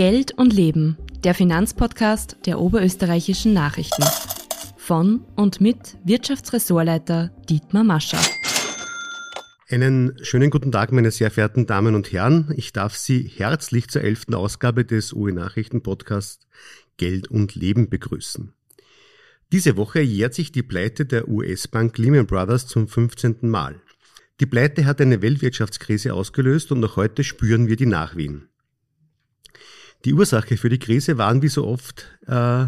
Geld und Leben, der Finanzpodcast der oberösterreichischen Nachrichten. Von und mit Wirtschaftsressortleiter Dietmar Mascher. Einen schönen guten Tag, meine sehr verehrten Damen und Herren. Ich darf Sie herzlich zur elften Ausgabe des UE Nachrichten Podcasts Geld und Leben begrüßen. Diese Woche jährt sich die Pleite der US-Bank Lehman Brothers zum 15. Mal. Die Pleite hat eine Weltwirtschaftskrise ausgelöst und noch heute spüren wir die Nachwehen. Die Ursache für die Krise waren wie so oft äh,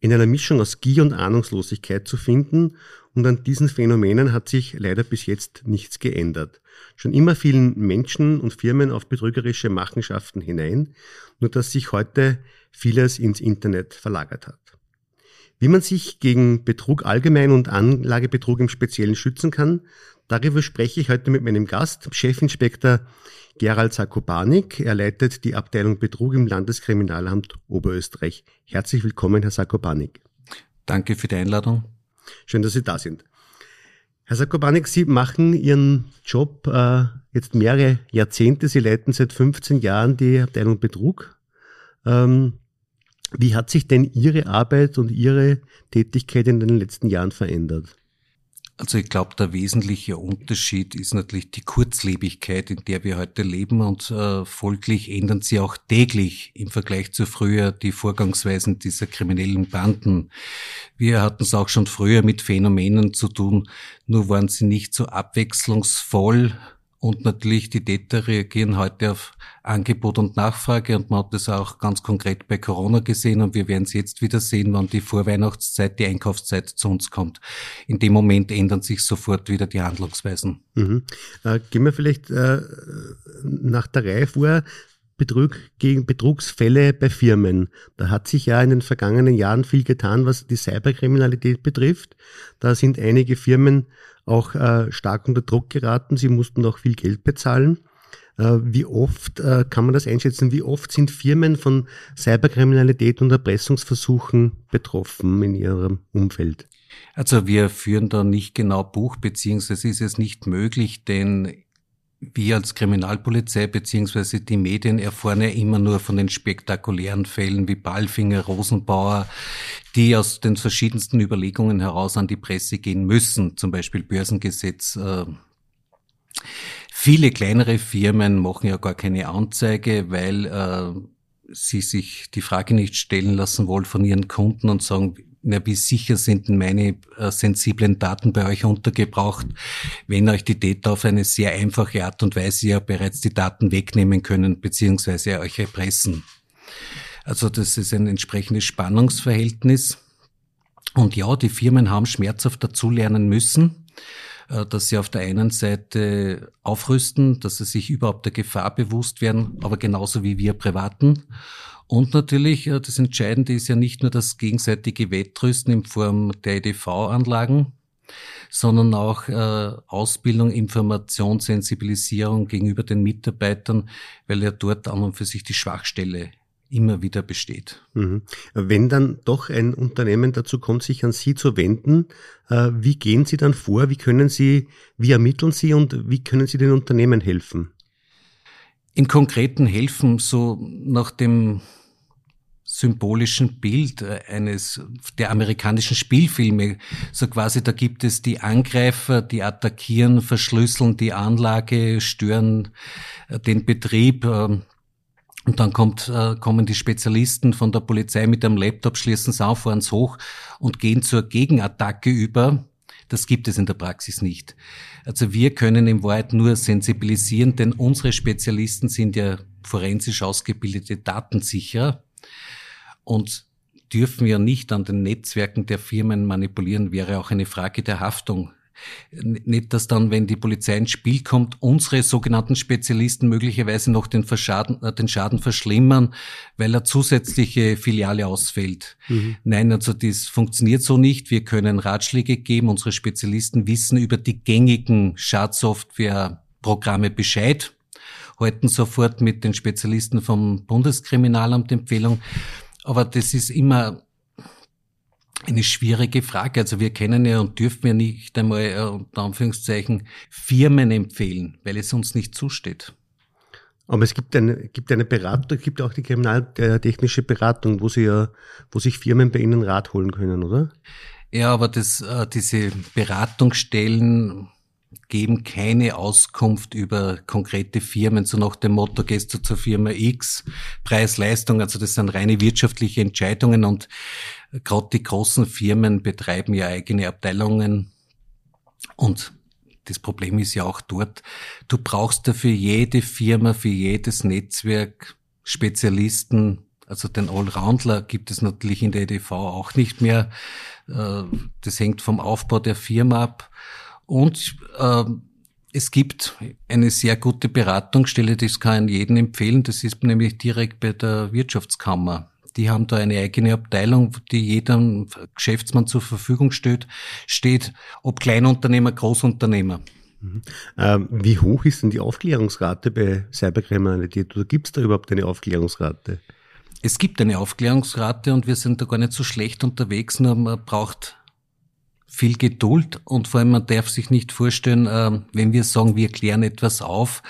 in einer Mischung aus Gier und Ahnungslosigkeit zu finden und an diesen Phänomenen hat sich leider bis jetzt nichts geändert. Schon immer fielen Menschen und Firmen auf betrügerische Machenschaften hinein, nur dass sich heute vieles ins Internet verlagert hat. Wie man sich gegen Betrug allgemein und Anlagebetrug im Speziellen schützen kann, darüber spreche ich heute mit meinem Gast, Chefinspektor Gerald Sakopanik. Er leitet die Abteilung Betrug im Landeskriminalamt Oberösterreich. Herzlich willkommen, Herr Sakopanik. Danke für die Einladung. Schön, dass Sie da sind. Herr Sakopanik, Sie machen Ihren Job äh, jetzt mehrere Jahrzehnte. Sie leiten seit 15 Jahren die Abteilung Betrug. Ähm, wie hat sich denn Ihre Arbeit und Ihre Tätigkeit in den letzten Jahren verändert? Also ich glaube, der wesentliche Unterschied ist natürlich die Kurzlebigkeit, in der wir heute leben und äh, folglich ändern sie auch täglich im Vergleich zu früher die Vorgangsweisen dieser kriminellen Banden. Wir hatten es auch schon früher mit Phänomenen zu tun, nur waren sie nicht so abwechslungsvoll und natürlich die Täter reagieren heute auf Angebot und Nachfrage und man hat das auch ganz konkret bei Corona gesehen und wir werden es jetzt wieder sehen, wann die Vorweihnachtszeit, die Einkaufszeit zu uns kommt. In dem Moment ändern sich sofort wieder die Handlungsweisen. Mhm. Äh, gehen wir vielleicht äh, nach der Reihe vor. Betrug gegen Betrugsfälle bei Firmen. Da hat sich ja in den vergangenen Jahren viel getan, was die Cyberkriminalität betrifft. Da sind einige Firmen auch äh, stark unter Druck geraten. Sie mussten auch viel Geld bezahlen. Äh, wie oft äh, kann man das einschätzen? Wie oft sind Firmen von Cyberkriminalität und Erpressungsversuchen betroffen in ihrem Umfeld? Also wir führen da nicht genau Buch, beziehungsweise ist es nicht möglich, denn wir als Kriminalpolizei beziehungsweise die Medien erfahren ja immer nur von den spektakulären Fällen wie Ballfinger, Rosenbauer, die aus den verschiedensten Überlegungen heraus an die Presse gehen müssen, zum Beispiel Börsengesetz. Äh, viele kleinere Firmen machen ja gar keine Anzeige, weil äh, sie sich die Frage nicht stellen lassen wollen von ihren Kunden und sagen, na, wie sicher sind meine äh, sensiblen Daten bei euch untergebracht, wenn euch die Täter auf eine sehr einfache Art und Weise ja bereits die Daten wegnehmen können, beziehungsweise euch erpressen. Also das ist ein entsprechendes Spannungsverhältnis. Und ja, die Firmen haben schmerzhaft dazulernen müssen, äh, dass sie auf der einen Seite aufrüsten, dass sie sich überhaupt der Gefahr bewusst werden, aber genauso wie wir Privaten. Und natürlich, äh, das Entscheidende ist ja nicht nur das gegenseitige Wettrüsten in Form der EDV-Anlagen, sondern auch äh, Ausbildung, Information, Sensibilisierung gegenüber den Mitarbeitern, weil ja dort an und für sich die Schwachstelle immer wieder besteht. Mhm. Wenn dann doch ein Unternehmen dazu kommt, sich an Sie zu wenden, äh, wie gehen Sie dann vor? Wie können Sie, wie ermitteln Sie und wie können Sie den Unternehmen helfen? Im Konkreten helfen so nach dem symbolischen Bild äh, eines der amerikanischen Spielfilme. So quasi, da gibt es die Angreifer, die attackieren, verschlüsseln die Anlage, stören äh, den Betrieb. Ähm, und dann kommt, äh, kommen die Spezialisten von der Polizei mit einem Laptop, schließen es auf, fahren es hoch und gehen zur Gegenattacke über. Das gibt es in der Praxis nicht. Also wir können in Wahrheit nur sensibilisieren, denn unsere Spezialisten sind ja forensisch ausgebildete Datensicherer und dürfen ja nicht an den Netzwerken der Firmen manipulieren, wäre auch eine Frage der Haftung. Nicht, dass dann, wenn die Polizei ins Spiel kommt, unsere sogenannten Spezialisten möglicherweise noch den, Verschaden, äh, den Schaden verschlimmern, weil eine zusätzliche Filiale ausfällt. Mhm. Nein, also das funktioniert so nicht. Wir können Ratschläge geben. Unsere Spezialisten wissen über die gängigen Schadsoftwareprogramme Bescheid, halten sofort mit den Spezialisten vom Bundeskriminalamt Empfehlung. Aber das ist immer eine schwierige Frage. Also wir kennen ja und dürfen ja nicht einmal äh, unter Anführungszeichen Firmen empfehlen, weil es uns nicht zusteht. Aber es gibt eine, gibt eine Beratung, es gibt auch die kriminaltechnische Beratung, wo sie ja, wo sich Firmen bei Ihnen Rat holen können, oder? Ja, aber das, äh, diese Beratungsstellen geben keine Auskunft über konkrete Firmen, so nach dem Motto, gehst du zur Firma X, Preis-Leistung, also das sind reine wirtschaftliche Entscheidungen und gerade die großen Firmen betreiben ja eigene Abteilungen und das Problem ist ja auch dort, du brauchst da für jede Firma, für jedes Netzwerk Spezialisten, also den Allroundler gibt es natürlich in der EDV auch nicht mehr. Äh, das hängt vom Aufbau der Firma ab. Und äh, es gibt eine sehr gute Beratungsstelle, das kann ich jedem empfehlen. Das ist nämlich direkt bei der Wirtschaftskammer. Die haben da eine eigene Abteilung, die jedem Geschäftsmann zur Verfügung steht, steht ob Kleinunternehmer, Großunternehmer. Mhm. Ähm, wie hoch ist denn die Aufklärungsrate bei Cyberkriminalität oder gibt es da überhaupt eine Aufklärungsrate? Es gibt eine Aufklärungsrate und wir sind da gar nicht so schlecht unterwegs, nur man braucht viel Geduld und vor allem man darf sich nicht vorstellen, äh, wenn wir sagen, wir klären etwas auf,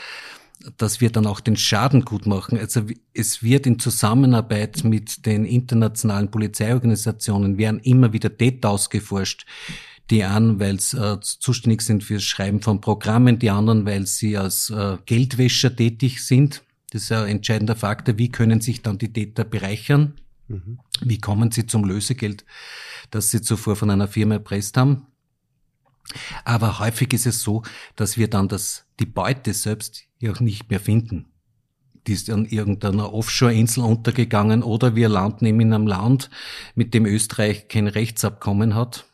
dass wir dann auch den Schaden gut machen. Also es wird in Zusammenarbeit mit den internationalen Polizeiorganisationen werden immer wieder Täter ausgeforscht. Die einen, weil sie äh, zuständig sind fürs Schreiben von Programmen, die anderen, weil sie als äh, Geldwäscher tätig sind. Das ist ein entscheidender Faktor. Wie können sich dann die Täter bereichern? Mhm. Wie kommen sie zum Lösegeld, das sie zuvor von einer Firma erpresst haben? Aber häufig ist es so, dass wir dann das, die Beute selbst ja auch nicht mehr finden. Die ist an irgendeiner Offshore-Insel untergegangen oder wir landen eben in einem Land, mit dem Österreich kein Rechtsabkommen hat.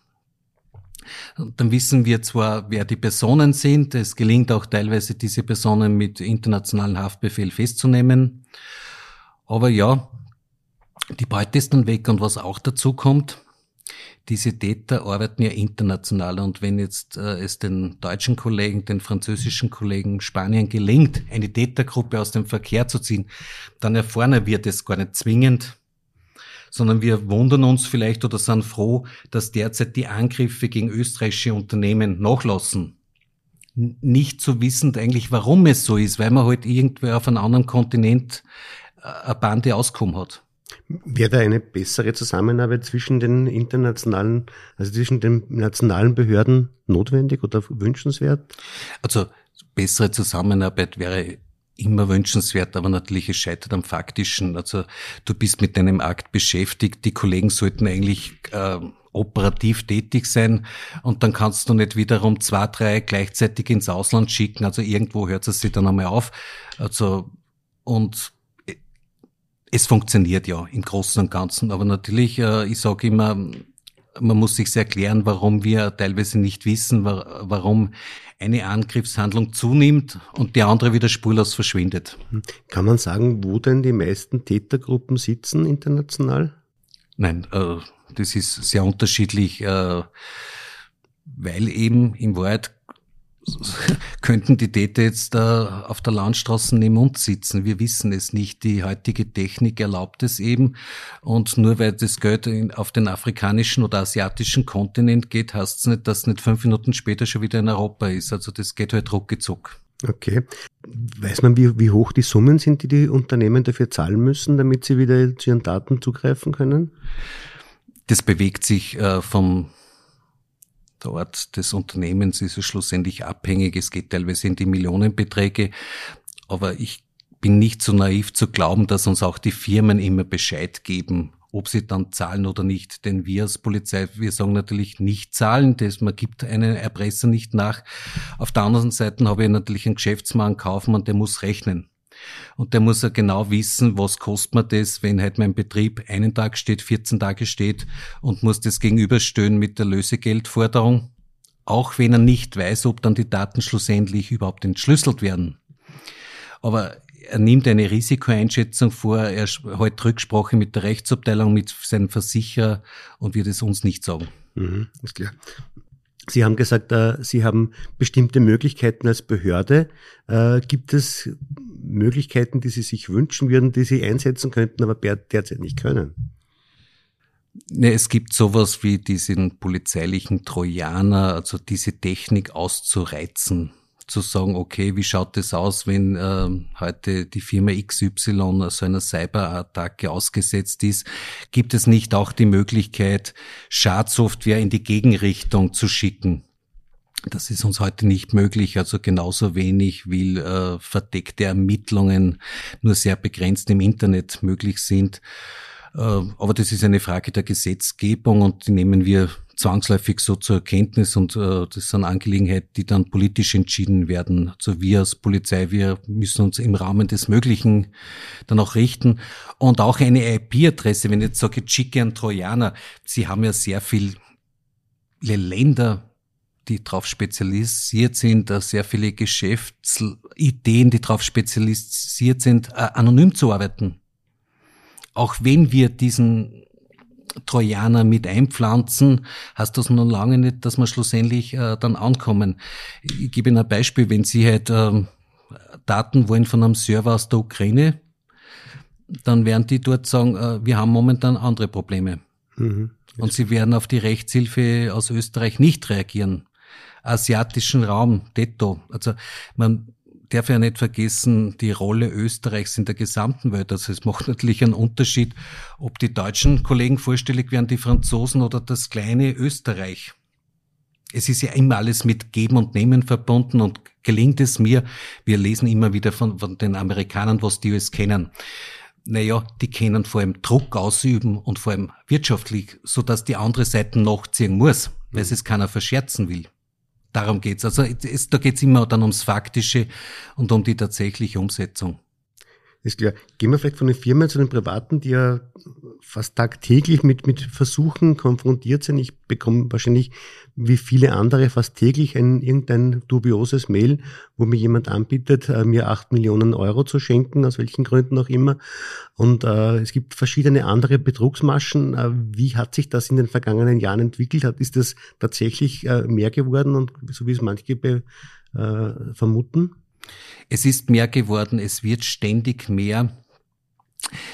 Und dann wissen wir zwar, wer die Personen sind. Es gelingt auch teilweise, diese Personen mit internationalen Haftbefehl festzunehmen. Aber ja, die Beute ist dann weg. Und was auch dazu kommt, diese Täter arbeiten ja international und wenn jetzt äh, es den deutschen Kollegen, den französischen Kollegen Spanien gelingt, eine Tätergruppe aus dem Verkehr zu ziehen, dann erfahren wir das gar nicht zwingend, sondern wir wundern uns vielleicht oder sind froh, dass derzeit die Angriffe gegen österreichische Unternehmen nachlassen. Nicht zu wissen eigentlich, warum es so ist, weil man halt irgendwo auf einem anderen Kontinent äh, eine Bande auskommen hat. Wäre da eine bessere Zusammenarbeit zwischen den internationalen, also zwischen den nationalen Behörden notwendig oder wünschenswert? Also bessere Zusammenarbeit wäre immer wünschenswert, aber natürlich es scheitert am Faktischen. Also du bist mit deinem Akt beschäftigt, die Kollegen sollten eigentlich äh, operativ tätig sein und dann kannst du nicht wiederum zwei, drei gleichzeitig ins Ausland schicken. Also irgendwo hört es sich dann einmal auf. Also und es funktioniert ja im Großen und Ganzen, aber natürlich, äh, ich sage immer, man muss sich erklären, warum wir teilweise nicht wissen, warum eine Angriffshandlung zunimmt und die andere wieder spurlos verschwindet. Kann man sagen, wo denn die meisten Tätergruppen sitzen international? Nein, äh, das ist sehr unterschiedlich, äh, weil eben im Wahrheit könnten die Täter jetzt äh, auf der Landstraße neben uns sitzen. Wir wissen es nicht. Die heutige Technik erlaubt es eben. Und nur weil das Geld in, auf den afrikanischen oder asiatischen Kontinent geht, heißt es nicht, dass es nicht fünf Minuten später schon wieder in Europa ist. Also das geht halt ruckgezuck. Okay. Weiß man, wie, wie hoch die Summen sind, die die Unternehmen dafür zahlen müssen, damit sie wieder zu ihren Daten zugreifen können? Das bewegt sich äh, vom der Ort des Unternehmens ist es schlussendlich abhängig. Es geht teilweise in die Millionenbeträge. Aber ich bin nicht so naiv zu glauben, dass uns auch die Firmen immer Bescheid geben, ob sie dann zahlen oder nicht. Denn wir als Polizei, wir sagen natürlich nicht zahlen, das, man gibt einen Erpresser nicht nach. Auf der anderen Seite habe ich natürlich einen Geschäftsmann, Kaufmann, der muss rechnen. Und der muss ja genau wissen, was kostet mir das, wenn halt mein Betrieb einen Tag steht, 14 Tage steht und muss das gegenüberstellen mit der Lösegeldforderung. Auch wenn er nicht weiß, ob dann die Daten schlussendlich überhaupt entschlüsselt werden. Aber er nimmt eine Risikoeinschätzung vor, er hat Rücksprache mit der Rechtsabteilung, mit seinem Versicherer und wird es uns nicht sagen. Mhm, ist klar. Sie haben gesagt, äh, Sie haben bestimmte Möglichkeiten als Behörde. Äh, gibt es Möglichkeiten, die Sie sich wünschen würden, die Sie einsetzen könnten, aber derzeit nicht können? Ne, es gibt sowas wie diesen polizeilichen Trojaner, also diese Technik auszureizen, zu sagen, okay, wie schaut es aus, wenn äh, heute die Firma XY so einer Cyberattacke ausgesetzt ist? Gibt es nicht auch die Möglichkeit, Schadsoftware in die Gegenrichtung zu schicken? Das ist uns heute nicht möglich, also genauso wenig wie äh, verdeckte Ermittlungen nur sehr begrenzt im Internet möglich sind. Äh, aber das ist eine Frage der Gesetzgebung und die nehmen wir zwangsläufig so zur Kenntnis und äh, das sind Angelegenheiten, die dann politisch entschieden werden. Also wir als Polizei, wir müssen uns im Rahmen des Möglichen dann auch richten. Und auch eine IP-Adresse, wenn ich jetzt sage, schicke an Trojaner, Sie haben ja sehr viele Länder, die darauf spezialisiert sind, sehr viele Geschäftsideen, die darauf spezialisiert sind, äh, anonym zu arbeiten. Auch wenn wir diesen Trojaner mit einpflanzen, heißt das noch lange nicht, dass wir schlussendlich äh, dann ankommen. Ich gebe Ihnen ein Beispiel, wenn Sie halt äh, Daten wollen von einem Server aus der Ukraine, dann werden die dort sagen, äh, wir haben momentan andere Probleme. Mhm. Und sie werden auf die Rechtshilfe aus Österreich nicht reagieren asiatischen Raum, detto. Also man darf ja nicht vergessen, die Rolle Österreichs in der gesamten Welt. Also es macht natürlich einen Unterschied, ob die deutschen Kollegen vorstellig werden, die Franzosen oder das kleine Österreich. Es ist ja immer alles mit Geben und Nehmen verbunden und gelingt es mir, wir lesen immer wieder von, von den Amerikanern, was die alles kennen. Naja, die können vor allem Druck ausüben und vor allem wirtschaftlich, so dass die andere Seite nachziehen muss, weil es keiner verscherzen will. Darum geht's. Also es, da geht's immer dann ums Faktische und um die tatsächliche Umsetzung. Ist klar. Gehen wir vielleicht von den Firmen zu den Privaten, die ja fast tagtäglich mit, mit Versuchen konfrontiert sind. Ich bekomme wahrscheinlich wie viele andere fast täglich ein, irgendein dubioses Mail, wo mir jemand anbietet, äh, mir acht Millionen Euro zu schenken, aus welchen Gründen auch immer. Und äh, es gibt verschiedene andere Betrugsmaschen. Äh, wie hat sich das in den vergangenen Jahren entwickelt? Hat, ist das tatsächlich äh, mehr geworden und so wie es manche be, äh, vermuten? Es ist mehr geworden, es wird ständig mehr.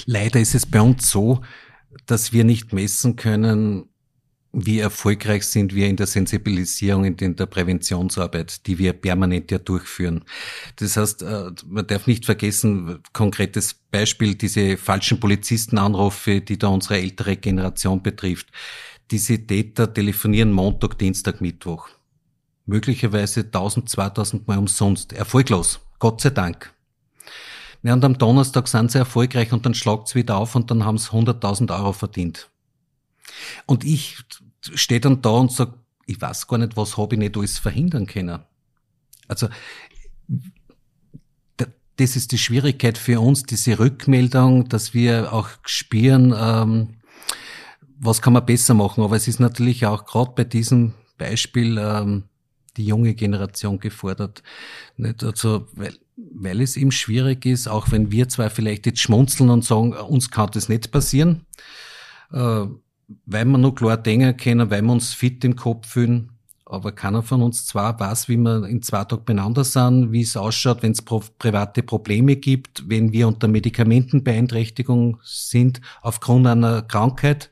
Leider ist es bei uns so, dass wir nicht messen können, wie erfolgreich sind wir in der Sensibilisierung, in der Präventionsarbeit, die wir permanent ja durchführen. Das heißt, äh, man darf nicht vergessen, konkretes Beispiel, diese falschen Polizistenanrufe, die da unsere ältere Generation betrifft. Diese Täter telefonieren Montag, Dienstag, Mittwoch. Möglicherweise 1000, 2000 Mal umsonst. Erfolglos. Gott sei Dank. Ja, und am Donnerstag sind sie erfolgreich und dann schlagt's wieder auf und dann haben sie 100.000 Euro verdient. Und ich stehe dann da und sag, ich weiß gar nicht, was habe ich nicht alles verhindern können. Also das ist die Schwierigkeit für uns, diese Rückmeldung, dass wir auch spüren, ähm, was kann man besser machen. Aber es ist natürlich auch gerade bei diesem Beispiel ähm, die junge Generation gefordert. Nicht? Also, weil, weil es eben schwierig ist, auch wenn wir zwar vielleicht jetzt schmunzeln und sagen, uns kann das nicht passieren, äh, weil wir nur klar denken können, weil wir uns fit im Kopf fühlen, aber keiner von uns zwar weiß, wie wir in zwei Tagen beieinander sind, wie es ausschaut, wenn es private Probleme gibt, wenn wir unter Medikamentenbeeinträchtigung sind aufgrund einer Krankheit.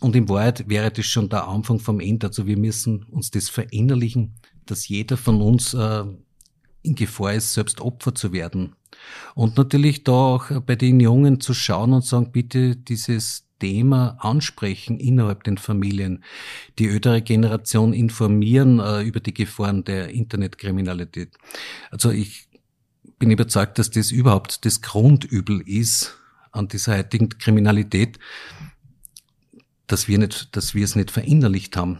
Und in Wahrheit wäre das schon der Anfang vom Ende. Also wir müssen uns das verinnerlichen, dass jeder von uns äh, in Gefahr ist, selbst Opfer zu werden. Und natürlich da auch bei den Jungen zu schauen und sagen, bitte dieses Thema ansprechen innerhalb den Familien, die ältere Generation informieren äh, über die Gefahren der Internetkriminalität. Also ich bin überzeugt, dass das überhaupt das Grundübel ist an dieser heutigen Kriminalität, dass wir nicht, dass wir es nicht verinnerlicht haben.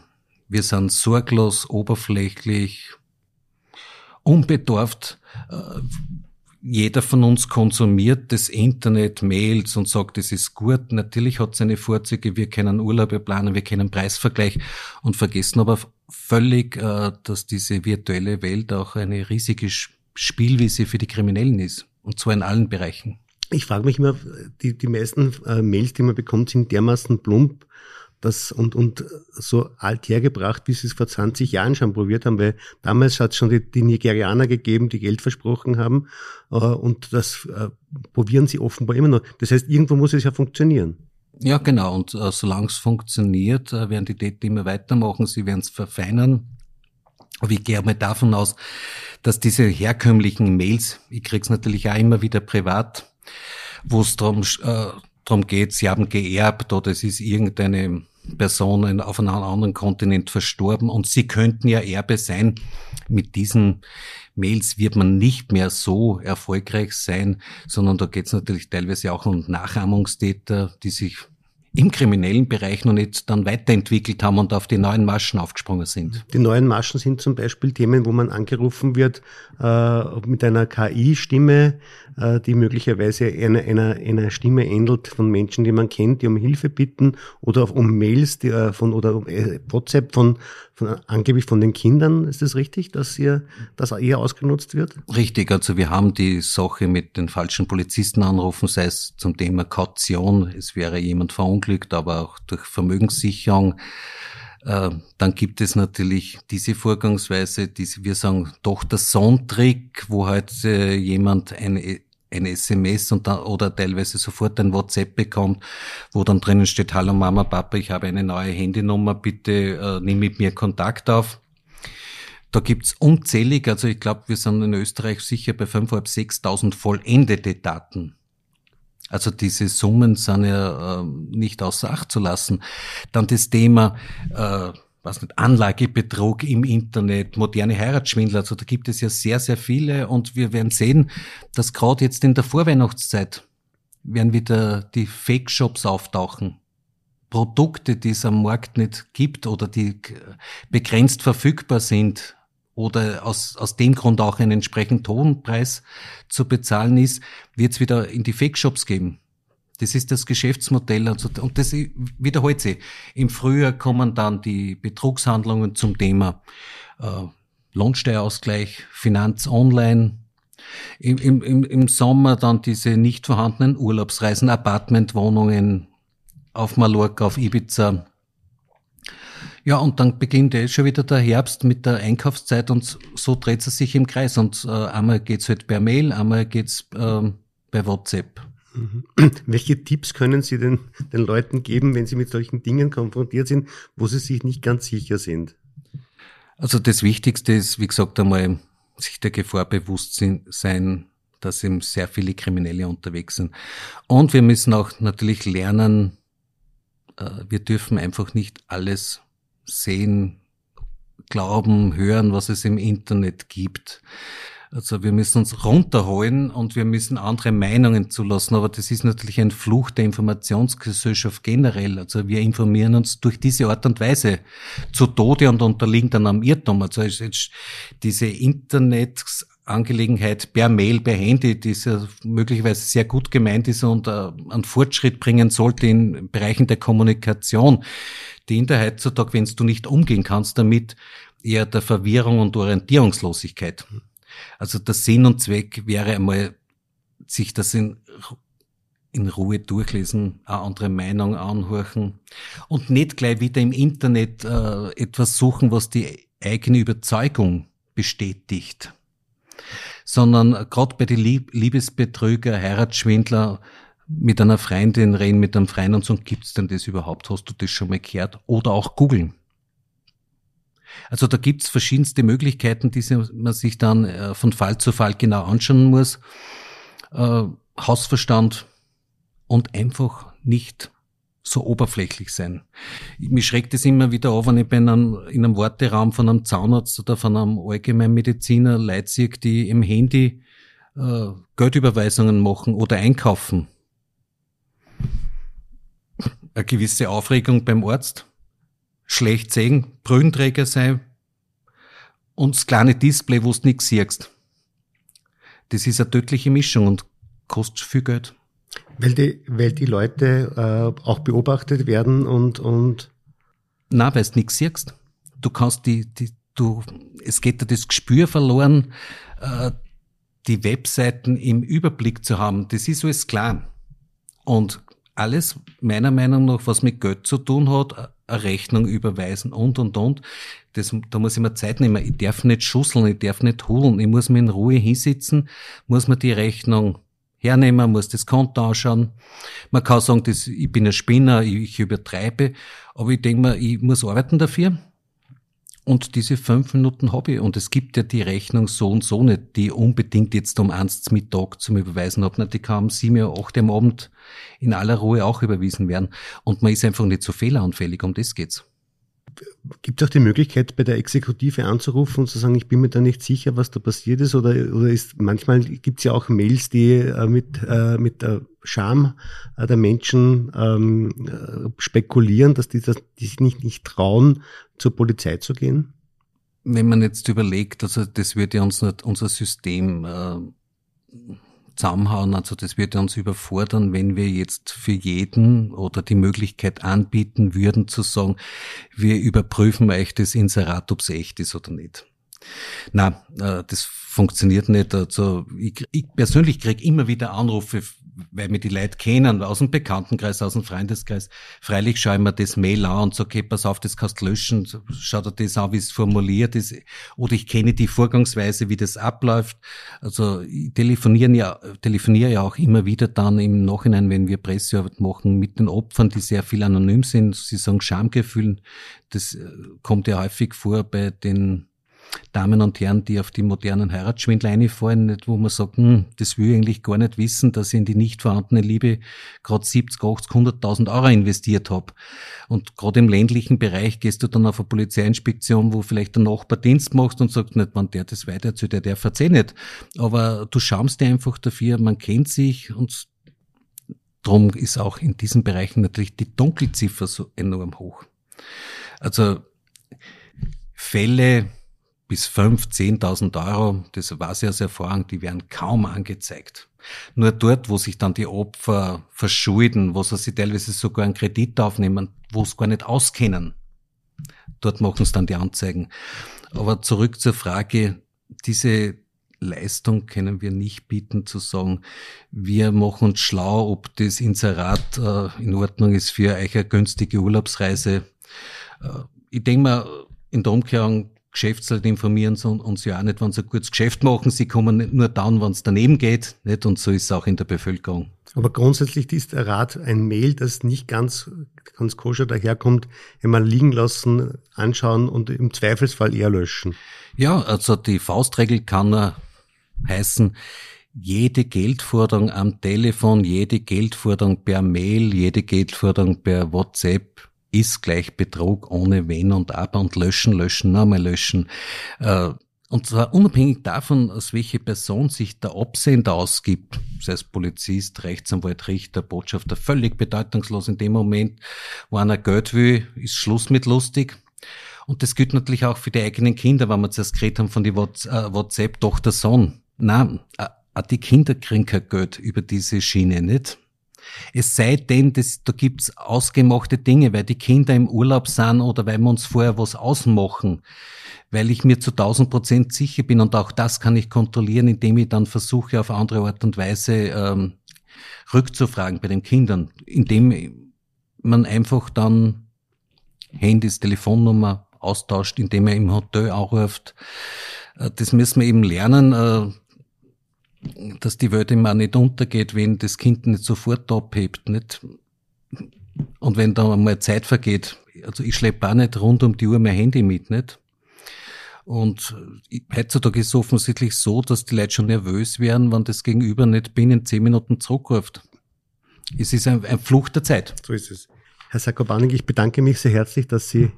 Wir sind sorglos, oberflächlich, unbedarft. Äh, jeder von uns konsumiert das Internet, Mails und sagt, es ist gut. Natürlich hat es seine Vorzüge. Wir können Urlaube planen, wir können Preisvergleich und vergessen aber völlig, äh, dass diese virtuelle Welt auch eine riesige Spielwiese für die Kriminellen ist. Und zwar in allen Bereichen. Ich frage mich immer, die, die meisten äh, Mails, die man bekommt, sind dermaßen plump das und, und so alt hergebracht, wie sie es vor 20 Jahren schon probiert haben, weil damals hat es schon die, die Nigerianer gegeben, die Geld versprochen haben äh, und das äh, probieren sie offenbar immer noch. Das heißt, irgendwo muss es ja funktionieren. Ja, genau. Und äh, solange es funktioniert, äh, werden die Täter immer weitermachen, sie werden es verfeinern. Aber ich gehe mal davon aus, dass diese herkömmlichen Mails, ich krieg's natürlich auch immer wieder privat, wo es darum äh, drum geht, sie haben geerbt oder es ist irgendeine Person auf einem anderen Kontinent verstorben und sie könnten ja Erbe sein. Mit diesen Mails wird man nicht mehr so erfolgreich sein, sondern da geht es natürlich teilweise auch um Nachahmungstäter, die sich im kriminellen Bereich noch nicht dann weiterentwickelt haben und auf die neuen Maschen aufgesprungen sind. Die neuen Maschen sind zum Beispiel Themen, wo man angerufen wird äh, mit einer KI-Stimme, äh, die möglicherweise einer, einer, einer Stimme ähnelt von Menschen, die man kennt, die um Hilfe bitten oder um Mails die, äh, von oder um äh, WhatsApp von, von angeblich von den Kindern. Ist das richtig, dass hier das eher ausgenutzt wird? Richtig, also wir haben die Sache mit den falschen Polizisten anrufen, sei es zum Thema Kaution, es wäre jemand verunglückt, aber auch durch Vermögenssicherung. Äh, dann gibt es natürlich diese Vorgangsweise, diese, wir sagen doch der Sohn-Trick, wo halt jemand eine ein SMS und dann, oder teilweise sofort ein WhatsApp bekommt, wo dann drinnen steht, hallo Mama, Papa, ich habe eine neue Handynummer, bitte äh, nimm mit mir Kontakt auf. Da gibt's unzählig, also ich glaube, wir sind in Österreich sicher bei 5.500, 6.000 vollendete Daten. Also diese Summen sind ja äh, nicht außer Acht zu lassen. Dann das Thema äh, was nicht, Anlagebetrug im Internet, moderne Heiratsschwindler. Also da gibt es ja sehr, sehr viele und wir werden sehen, dass gerade jetzt in der Vorweihnachtszeit werden wieder die Fake-Shops auftauchen. Produkte, die es am Markt nicht gibt oder die begrenzt verfügbar sind oder aus, aus dem Grund auch einen entsprechenden Tonpreis zu bezahlen ist, wird es wieder in die Fake-Shops geben. Das ist das Geschäftsmodell und, so, und das wiederholt sich. Im Frühjahr kommen dann die Betrugshandlungen zum Thema äh, Lohnsteuerausgleich, Finanz online. Im, im, Im Sommer dann diese nicht vorhandenen Urlaubsreisen, Apartmentwohnungen auf Mallorca, auf Ibiza. Ja, und dann beginnt eh schon wieder der Herbst mit der Einkaufszeit und so dreht es sich im Kreis. Und äh, einmal geht's halt per Mail, einmal geht's äh, bei WhatsApp. Mhm. Welche Tipps können Sie den, den Leuten geben, wenn sie mit solchen Dingen konfrontiert sind, wo sie sich nicht ganz sicher sind? Also das Wichtigste ist, wie gesagt, einmal sich der Gefahr bewusst sein, dass eben sehr viele Kriminelle unterwegs sind. Und wir müssen auch natürlich lernen, äh, wir dürfen einfach nicht alles sehen, glauben, hören, was es im Internet gibt. Also wir müssen uns runterholen und wir müssen andere Meinungen zulassen. Aber das ist natürlich ein Fluch der Informationsgesellschaft generell. Also wir informieren uns durch diese Art und Weise zu Tode und unterliegen dann am Irrtum. Also diese Internetangelegenheit per Mail, per Handy, die ja möglicherweise sehr gut gemeint ist und äh, einen Fortschritt bringen sollte in Bereichen der Kommunikation, die in der heutzutage, wenn du nicht umgehen kannst damit, eher der Verwirrung und Orientierungslosigkeit. Also der Sinn und Zweck wäre einmal, sich das in, in Ruhe durchlesen, eine andere Meinung anhorchen und nicht gleich wieder im Internet äh, etwas suchen, was die eigene Überzeugung bestätigt, sondern gerade bei den Lieb Liebesbetrüger, Heiratsschwindler, mit einer Freundin reden, mit einem Freund und sagen, gibt's denn das überhaupt? Hast du das schon mal gehört? Oder auch googeln. Also da gibt's verschiedenste Möglichkeiten, die man sich dann äh, von Fall zu Fall genau anschauen muss. Äh, Hausverstand und einfach nicht so oberflächlich sein. Mich schreckt es immer wieder auf, wenn ich bei einem, in einem Warteraum von einem Zahnarzt oder von einem Allgemeinmediziner Leute sehe, die im Handy äh, Geldüberweisungen machen oder einkaufen. Eine gewisse Aufregung beim Arzt schlecht sehen, Brüllenträger sein und das kleine Display, wo du nichts siehst. Das ist eine tödliche Mischung und kostet viel Geld. Weil die, weil die Leute äh, auch beobachtet werden und, und Na, weil du nichts siehst. Du kannst die, die, du, es geht dir das Gespür verloren, äh, die Webseiten im Überblick zu haben. Das ist alles klar. Und alles, meiner Meinung nach, was mit Geld zu tun hat, eine Rechnung überweisen und, und, und. Das, da muss ich mir Zeit nehmen. Ich darf nicht schusseln, ich darf nicht holen. Ich muss mir in Ruhe hinsitzen, muss mir die Rechnung hernehmen, muss das Konto anschauen. Man kann sagen, das, ich bin ein Spinner, ich, ich übertreibe, aber ich denke mir, ich muss arbeiten dafür. Und diese fünf Minuten habe ich. Und es gibt ja die Rechnung so und so nicht, die unbedingt jetzt um eins Mittag zum Überweisen habe. Die kann um sieben Uhr, acht am Abend in aller Ruhe auch überwiesen werden. Und man ist einfach nicht so fehleranfällig. Um das geht's. Gibt es auch die Möglichkeit, bei der Exekutive anzurufen und zu sagen, ich bin mir da nicht sicher, was da passiert ist? Oder, oder ist manchmal gibt es ja auch Mails, die äh, mit, äh, mit der Scham äh, der Menschen ähm, äh, spekulieren, dass die, das, die sich nicht, nicht trauen, zur Polizei zu gehen? Wenn man jetzt überlegt, also das würde ja uns nicht unser System äh, zusammenhauen. Also das würde uns überfordern, wenn wir jetzt für jeden oder die Möglichkeit anbieten würden zu sagen, wir überprüfen euch das Inserat, ob es echt ist oder nicht. Na, äh, das funktioniert nicht. Also ich, ich persönlich kriege immer wieder Anrufe weil mir die Leute kennen, aus dem Bekanntenkreis, aus dem Freundeskreis. Freilich schaue ich mir das Mail an und sage, okay, pass auf, das kannst du löschen, schau dir das an, wie es formuliert ist. Oder ich kenne die Vorgangsweise, wie das abläuft. Also ich telefoniere ja, telefoniere ja auch immer wieder dann im Nachhinein, wenn wir Pressearbeit machen, mit den Opfern, die sehr viel anonym sind. Sie sagen Schamgefühlen. Das äh, kommt ja häufig vor bei den Damen und Herren, die auf die modernen Heiratsschwindel einfallen, wo man sagt, hm, das will ich eigentlich gar nicht wissen, dass ich in die nicht vorhandene Liebe gerade 70, 80, 100.000 Euro investiert habe. Und gerade im ländlichen Bereich gehst du dann auf eine Polizeiinspektion, wo vielleicht der Nachbar Dienst machst und sagt nicht, man der das weiter zu der, der verzeih nicht. Aber du schaust dir einfach dafür, man kennt sich und drum ist auch in diesen Bereichen natürlich die Dunkelziffer so enorm hoch. Also Fälle, bis 5.000, 10.000 Euro, das weiß ich aus Erfahrung, die werden kaum angezeigt. Nur dort, wo sich dann die Opfer verschulden, wo sie teilweise sogar einen Kredit aufnehmen, wo sie gar nicht auskennen, dort machen sie dann die Anzeigen. Aber zurück zur Frage, diese Leistung können wir nicht bieten, zu sagen, wir machen uns schlau, ob das Inserat äh, in Ordnung ist für euch eine günstige Urlaubsreise. Äh, ich denke mal, in der Umkehrung, Geschäftsleute informieren uns ja auch nicht, wenn sie ein gutes Geschäft machen. Sie kommen nur dann, wenn es daneben geht. Nicht? Und so ist es auch in der Bevölkerung. Aber grundsätzlich ist der Rat ein Mail, das nicht ganz, ganz koscher daherkommt, einmal liegen lassen, anschauen und im Zweifelsfall eher löschen. Ja, also die Faustregel kann heißen, jede Geldforderung am Telefon, jede Geldforderung per Mail, jede Geldforderung per WhatsApp ist gleich Betrug ohne Wenn und Aber und löschen, löschen, nochmal löschen. Äh, und zwar unabhängig davon, aus welche Person sich der Absender ausgibt, sei es Polizist, Rechtsanwalt, Richter, Botschafter, völlig bedeutungslos in dem Moment, wo einer Geld will, ist Schluss mit lustig. Und das gilt natürlich auch für die eigenen Kinder, wenn wir zuerst geredet haben von die äh, WhatsApp, Tochter, Sohn. Nein, auch die Kinder kriegen kein Geld über diese Schiene, nicht? Es sei denn, dass, da gibt's ausgemachte Dinge, weil die Kinder im Urlaub sind oder weil wir uns vorher was ausmachen, weil ich mir zu 1000 Prozent sicher bin und auch das kann ich kontrollieren, indem ich dann versuche, auf andere Art und Weise ähm, rückzufragen bei den Kindern, indem man einfach dann Handys, Telefonnummer austauscht, indem er im Hotel anruft. Äh, das müssen wir eben lernen äh, dass die Welt immer nicht untergeht, wenn das Kind nicht sofort abhebt, nicht? Und wenn da einmal Zeit vergeht, also ich schleppe auch nicht rund um die Uhr mein Handy mit, nicht? Und heutzutage ist es offensichtlich so, dass die Leute schon nervös werden, wenn das Gegenüber nicht binnen zehn Minuten zurückruft. Es ist ein, ein Fluch der Zeit. So ist es. Herr Sakobanik, ich bedanke mich sehr herzlich, dass Sie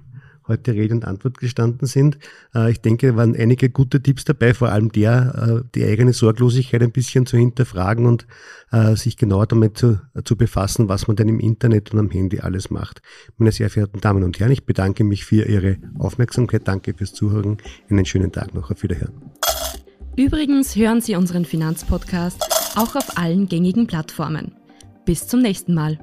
heute Rede und Antwort gestanden sind. Äh, ich denke, waren einige gute Tipps dabei, vor allem der, äh, die eigene Sorglosigkeit ein bisschen zu hinterfragen und äh, sich genauer damit zu, zu befassen, was man denn im Internet und am Handy alles macht. Meine sehr verehrten Damen und Herren, ich bedanke mich für Ihre Aufmerksamkeit. Danke fürs Zuhören. Einen schönen Tag noch. Auf Wiederhören. Übrigens hören Sie unseren Finanzpodcast auch auf allen gängigen Plattformen. Bis zum nächsten Mal.